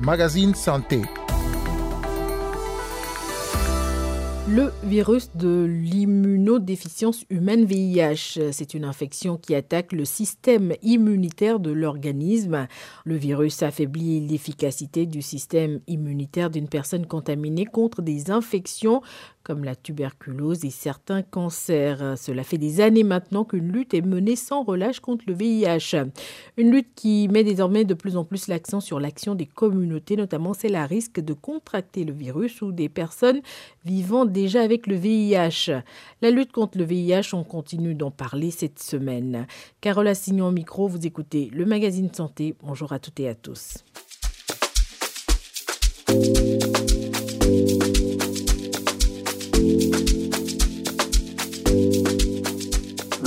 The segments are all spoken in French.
Magazine Santé. Le virus de l'immunodéficience humaine VIH, c'est une infection qui attaque le système immunitaire de l'organisme. Le virus affaiblit l'efficacité du système immunitaire d'une personne contaminée contre des infections comme la tuberculose et certains cancers. Cela fait des années maintenant qu'une lutte est menée sans relâche contre le VIH. Une lutte qui met désormais de plus en plus l'accent sur l'action des communautés, notamment celle à risque de contracter le virus ou des personnes vivant déjà avec le VIH. La lutte contre le VIH, on continue d'en parler cette semaine. Carole Assignon au micro, vous écoutez le magazine Santé. Bonjour à toutes et à tous.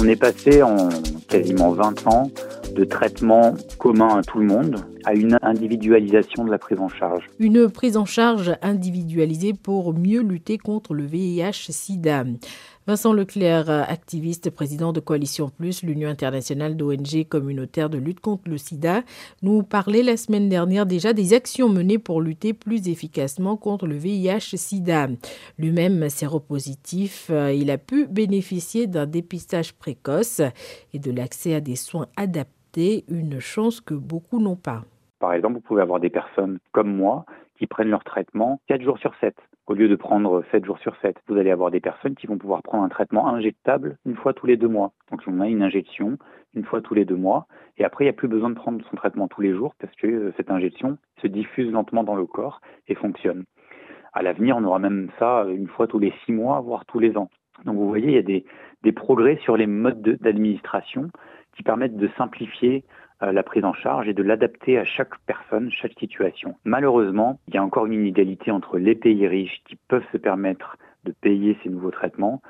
On est passé en quasiment 20 ans de traitement commun à tout le monde à une individualisation de la prise en charge. Une prise en charge individualisée pour mieux lutter contre le VIH-Sida. Vincent Leclerc, activiste, président de Coalition Plus, l'Union internationale d'ONG communautaires de lutte contre le sida, nous parlait la semaine dernière déjà des actions menées pour lutter plus efficacement contre le VIH-Sida. Lui-même séropositif, il a pu bénéficier d'un dépistage précoce et de l'accès à des soins adaptés, une chance que beaucoup n'ont pas. Par exemple, vous pouvez avoir des personnes comme moi qui prennent leur traitement 4 jours sur 7 au lieu de prendre 7 jours sur 7. Vous allez avoir des personnes qui vont pouvoir prendre un traitement injectable une fois tous les deux mois. Donc on a une injection une fois tous les deux mois et après il n'y a plus besoin de prendre son traitement tous les jours parce que euh, cette injection se diffuse lentement dans le corps et fonctionne. À l'avenir, on aura même ça une fois tous les six mois, voire tous les ans. Donc vous voyez, il y a des, des progrès sur les modes d'administration qui permettent de simplifier euh, la prise en charge et de l'adapter à chaque personne, chaque situation. Malheureusement, il y a encore une inégalité entre les pays riches qui peuvent se permettre de payer ces nouveaux traitements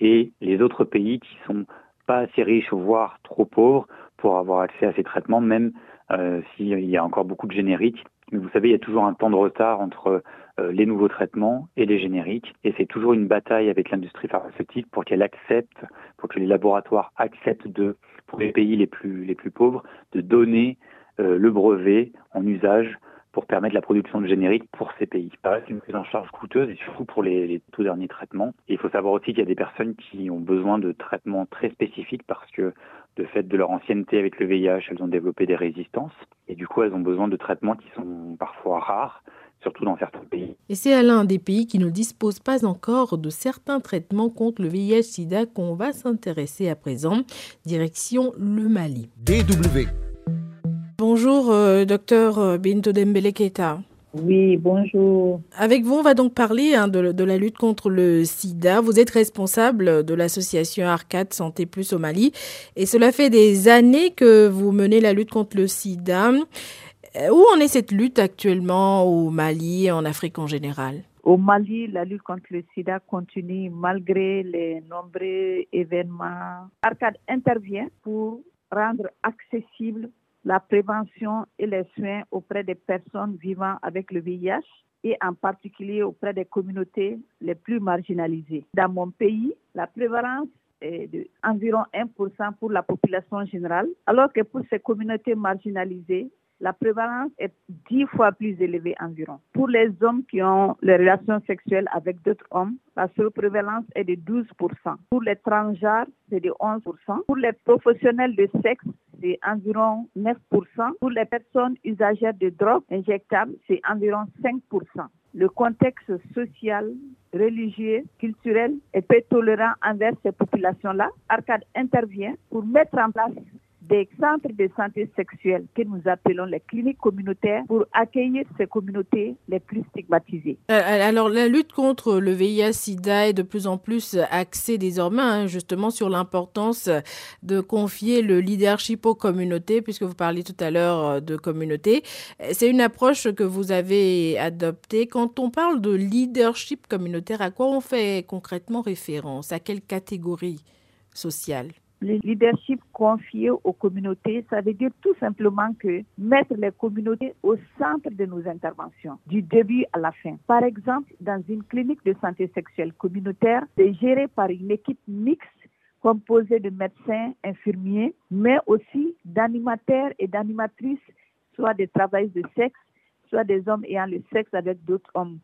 et les autres pays qui sont pas assez riches, voire trop pauvres, pour avoir accès à ces traitements, même euh, s'il y a encore beaucoup de génériques. Mais vous savez, il y a toujours un temps de retard entre euh, les nouveaux traitements et les génériques. Et c'est toujours une bataille avec l'industrie pharmaceutique pour qu'elle accepte, pour que les laboratoires acceptent de, pour les pays les plus, les plus pauvres, de donner euh, le brevet en usage pour permettre la production de génériques pour ces pays. Ça reste une prise en charge coûteuse et surtout pour les, tout derniers traitements. Il faut savoir aussi qu'il y a des personnes qui ont besoin de traitements très spécifiques parce que de fait de leur ancienneté avec le VIH, elles ont développé des résistances et du coup elles ont besoin de traitements qui sont parfois rares surtout dans certains pays. Et c'est à l'un des pays qui ne dispose pas encore de certains traitements contre le VIH-Sida qu'on va s'intéresser à présent. Direction le Mali. DW. Bonjour, euh, docteur euh, Binto Dembele Keita. Oui, bonjour. Avec vous, on va donc parler hein, de, de, la lutte contre le sida. Vous êtes responsable de l'association Arcade Santé Plus au Mali et cela fait des années que vous menez la lutte contre le sida. Euh, où en est cette lutte actuellement au Mali et en Afrique en général? Au Mali, la lutte contre le sida continue malgré les nombreux événements. Arcade intervient pour rendre accessible la prévention et les soins auprès des personnes vivant avec le VIH et en particulier auprès des communautés les plus marginalisées. Dans mon pays, la prévalence est d'environ 1% pour la population générale, alors que pour ces communautés marginalisées, la prévalence est dix fois plus élevée environ. Pour les hommes qui ont les relations sexuelles avec d'autres hommes, la surprévalence est de 12%. Pour les transgenres, c'est de 11%. Pour les professionnels de sexe, c'est environ 9%. Pour les personnes usagères de drogues injectables, c'est environ 5%. Le contexte social, religieux, culturel est peu tolérant envers ces populations-là. Arcade intervient pour mettre en place des centres de santé sexuelle que nous appelons les cliniques communautaires pour accueillir ces communautés les plus stigmatisées. Euh, alors la lutte contre le VIH-Sida est de plus en plus axée désormais hein, justement sur l'importance de confier le leadership aux communautés puisque vous parliez tout à l'heure euh, de communautés. C'est une approche que vous avez adoptée. Quand on parle de leadership communautaire, à quoi on fait concrètement référence? À quelle catégorie sociale? Le leadership confié aux communautés, ça veut dire tout simplement que mettre les communautés au centre de nos interventions, du début à la fin. Par exemple, dans une clinique de santé sexuelle communautaire, c'est géré par une équipe mixte composée de médecins, infirmiers, mais aussi d'animateurs et d'animatrices, soit des travailleurs de sexe, soit des hommes ayant le sexe avec d'autres hommes,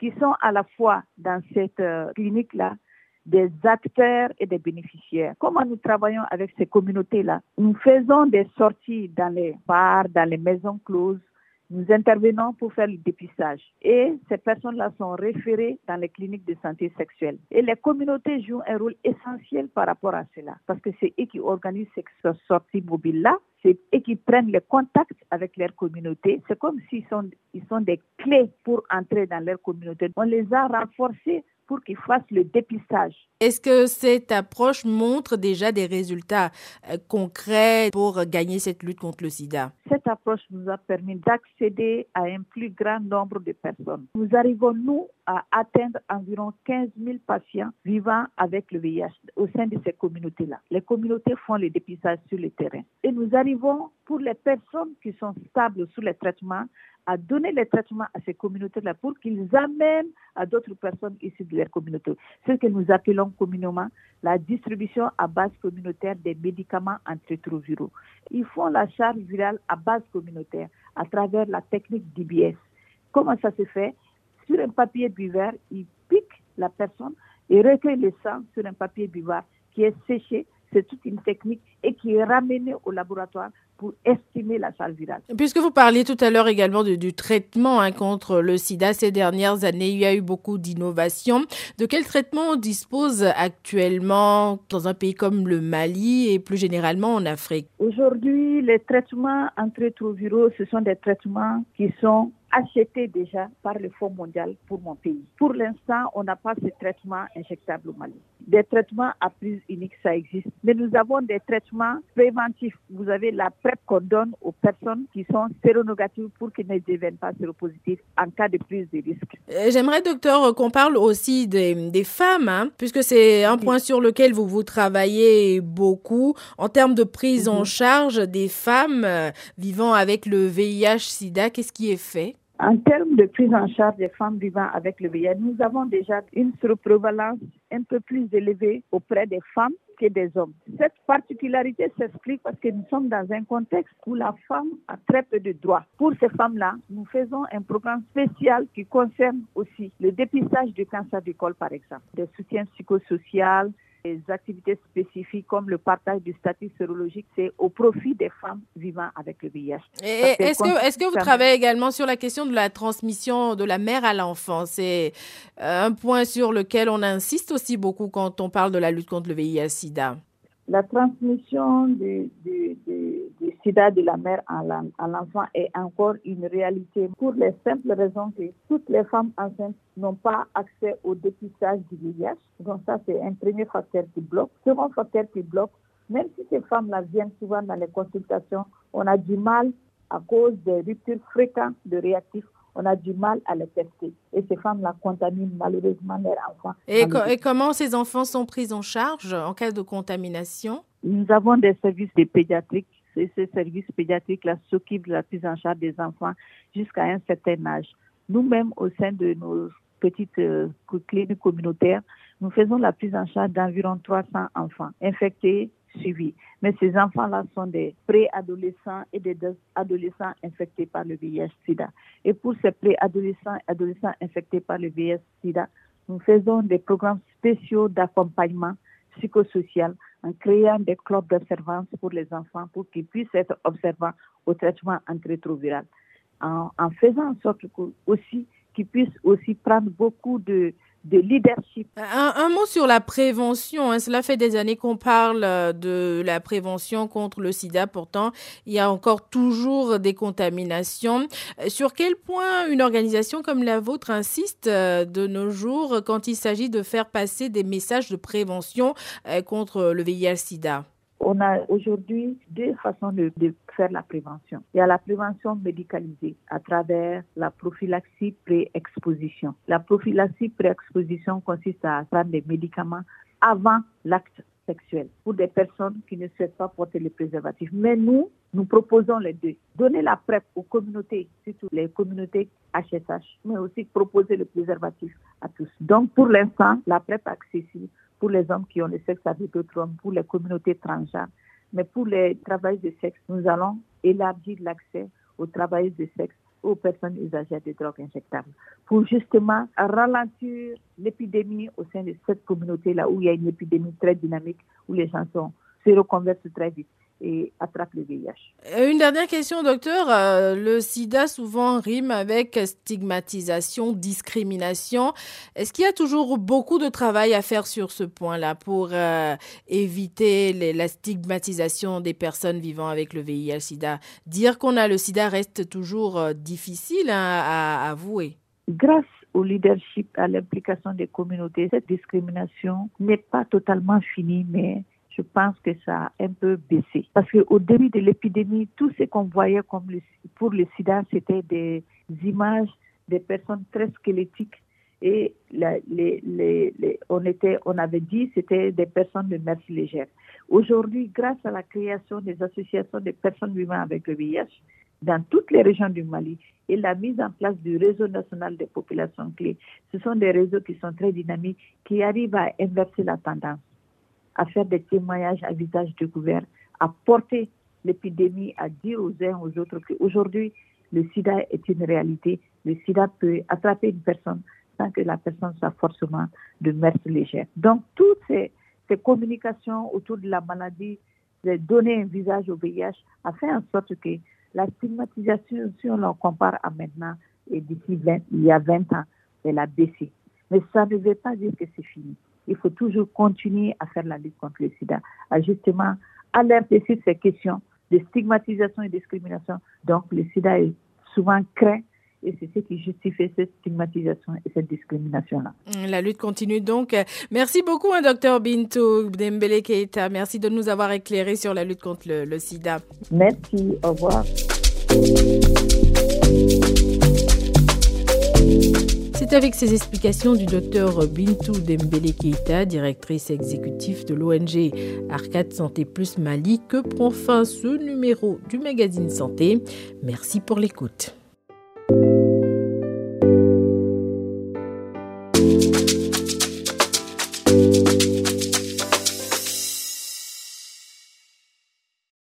qui sont à la fois dans cette euh, clinique-là des acteurs et des bénéficiaires. Comment nous travaillons avec ces communautés-là? Nous faisons des sorties dans les bars, dans les maisons closes, nous intervenons pour faire le dépistage et ces personnes-là sont référées dans les cliniques de santé sexuelle. Et les communautés jouent un rôle essentiel par rapport à cela parce que c'est eux qui organisent ces sorties mobiles-là, c'est eux qui prennent les contacts avec leur communauté. C'est comme s'ils sont, ils sont des clés pour entrer dans leur communauté. On les a renforcés pour qu'ils fassent le dépistage. Est-ce que cette approche montre déjà des résultats euh, concrets pour gagner cette lutte contre le sida? Cette approche nous a permis d'accéder à un plus grand nombre de personnes. Nous arrivons, nous, à atteindre environ 15 000 patients vivant avec le VIH au sein de ces communautés-là. Les communautés font le dépistage sur le terrain. Et nous arrivons, pour les personnes qui sont stables sous les traitements, à donner les traitements à ces communautés-là pour qu'ils amènent à d'autres personnes issues de leur communauté. C'est ce que nous appelons communément la distribution à base communautaire des médicaments antirétroviraux. Ils font la charge virale à base communautaire à travers la technique d'IBS. Comment ça se fait? Sur un papier buvard, ils piquent la personne et recueillent le sang sur un papier buvard qui est séché. C'est toute une technique et qui est ramenée au laboratoire pour estimer la charge virale. Puisque vous parliez tout à l'heure également du traitement hein, contre le sida ces dernières années, il y a eu beaucoup d'innovations. De quel traitement on dispose actuellement dans un pays comme le Mali et plus généralement en Afrique? Aujourd'hui, les traitements antirétroviraux, ce sont des traitements qui sont achetés déjà par le Fonds mondial pour mon pays. Pour l'instant, on n'a pas ce traitement injectable au Mali. Des traitements à prise unique, ça existe. Mais nous avons des traitements préventifs. Vous avez la PrEP qu'on donne aux personnes qui sont séronégatives pour qu'ils ne deviennent pas séropositifs en cas de prise de risque. Euh, j'aimerais, docteur, qu'on parle aussi des, des femmes, hein, puisque c'est un point sur lequel vous vous travaillez beaucoup en termes de prise en mhm. charge des femmes euh, vivant avec le VIH-Sida. Qu'est-ce qui est fait? En termes de prise en charge des femmes vivant avec le VIH, nous avons déjà une surprévalence un peu plus élevée auprès des femmes que des hommes. Cette particularité s'explique parce que nous sommes dans un contexte où la femme a très peu de droits. Pour ces femmes-là, nous faisons un programme spécial qui concerne aussi le dépistage du cancer du col, par exemple, des soutiens psychosociaux, des activités spécifiques comme le partage du statut sérologique, c'est au profit des femmes vivant avec le VIH. Est-ce que, est que vous travaillez également sur la question de la transmission de la mère à l'enfant? C'est euh, un point sur lequel on insiste aussi beaucoup quand on parle de la lutte contre le VIH-Sida. La transmission du, sida de la mère à l'enfant est encore une réalité pour les simples raisons que toutes les femmes enceintes n'ont pas accès au dépistage du VIH. Donc ça, c'est un premier facteur qui bloque. Second facteur qui bloque, même si ces femmes-là viennent souvent dans les consultations, on a du mal à cause des ruptures fréquentes de réactifs on a du mal à les tester. Et ces femmes-là contaminent malheureusement leurs enfants. Et, et, comment ces enfants sont pris en charge en cas de contamination? Nous avons des services de pédiatriques. Et ces services pédiatriques-là s'occupent de la prise en charge des enfants jusqu'à un certain âge. Nous-mêmes, au sein de nos petites euh, cliniques communautaires, nous faisons la prise en charge d'environ 300 enfants infectés suivis. Mais ces enfants-là sont des préadolescents et des adolescents infectés par le VIH-Sida. Et pour ces préadolescents et adolescents infectés par le VIH-Sida, nous faisons des programmes spéciaux d'accompagnement psychosocial en créant des clubs d'observance pour les enfants pour qu'ils puissent être observants au traitement antirétroviral. En, en faisant en sorte aussi qu'ils puissent aussi prendre beaucoup de, de leadership. Un, mot sur la prévention. Hein. Cela fait des années qu'on parle euh, de la prévention contre le sida. Pourtant, il y a encore toujours des contaminations. Euh, sur quel point une organisation comme la vôtre insiste euh, de nos jours quand il s'agit de faire passer des messages de prévention contre le VIH-Sida? On a aujourd'hui deux façons de, faire la prévention. Il y a la prévention médicalisée à travers la prophylaxie pré-exposition. La prophylaxie pré-exposition consiste à prendre des médicaments avant l'acte sexuel pour des personnes qui ne souhaitent pas porter le préservatif. Mais nous, nous proposons les deux. Donner la PrEP aux communautés, surtout les communautés HSH, mais aussi proposer le préservatif à tous. Donc, pour l'instant, la PrEP accessible pour les hommes qui ont le sexe avec d'autres hommes, pour les communautés transgenres. Mais pour les travailleurs de sexe, nous allons élargir l'accès aux travailleurs de sexe aux personnes usagères de drogues injectables pour justement ralentir l'épidémie au sein de cette communauté-là où il y a une épidémie très dynamique, où les gens sont, se reconvertent très vite et attrape le VIH. Euh, une dernière question, docteur. Euh, le sida souvent rime avec stigmatisation, discrimination. Est-ce qu'il y a toujours beaucoup de travail à faire sur ce point-là pour euh, éviter la stigmatisation des personnes vivant avec le VIH-sida Dire qu'on a le sida reste toujours difficile hein, à avouer. Grâce au leadership, à l'implication des communautés, cette discrimination n'est pas totalement finie, mais je pense que ça a un peu baissé. Parce qu'au début de l'épidémie, tout ce qu'on voyait comme pour le sida, c'était des images des personnes très squelettiques et on, était, on avait dit c'était des personnes de mers légère. Aujourd'hui, grâce à la création des associations de personnes vivant avec le VIH dans toutes les régions du Mali et la mise en place du réseau national des populations clés, ce sont des réseaux qui sont très dynamiques, qui arrivent à inverser la tendance à faire des témoignages à visage découvert, à porter l'épidémie, à dire aux uns aux autres qu'aujourd'hui, le sida est une réalité. Le sida peut attraper une personne sans que la personne soit forcément de mers légère. Donc, toutes ces, communications autour de la maladie, de donner un visage au VIH, a fait en sorte que la stigmatisation, si on la compare à maintenant, et d'ici il y a 20 ans, elle a baissé. Mais ça ne veut pas dire que c'est fini il faut toujours continuer à faire la lutte contre le sida, à justement alerter sur ces questions de stigmatisation et discrimination. Donc, le sida est souvent craint et c'est ce qui justifie cette stigmatisation et cette discrimination-là. La lutte continue donc. Merci beaucoup, hein, docteur Bintou Dembele Keita. Merci de nous avoir éclairé sur la lutte contre le sida. Merci, au revoir. C'est avec ces explications du docteur Bintou Dembele Keita, directrice exécutive de l'ONG Arcade Santé Plus Mali, que prend fin ce numéro du magazine Santé. Merci pour l'écoute.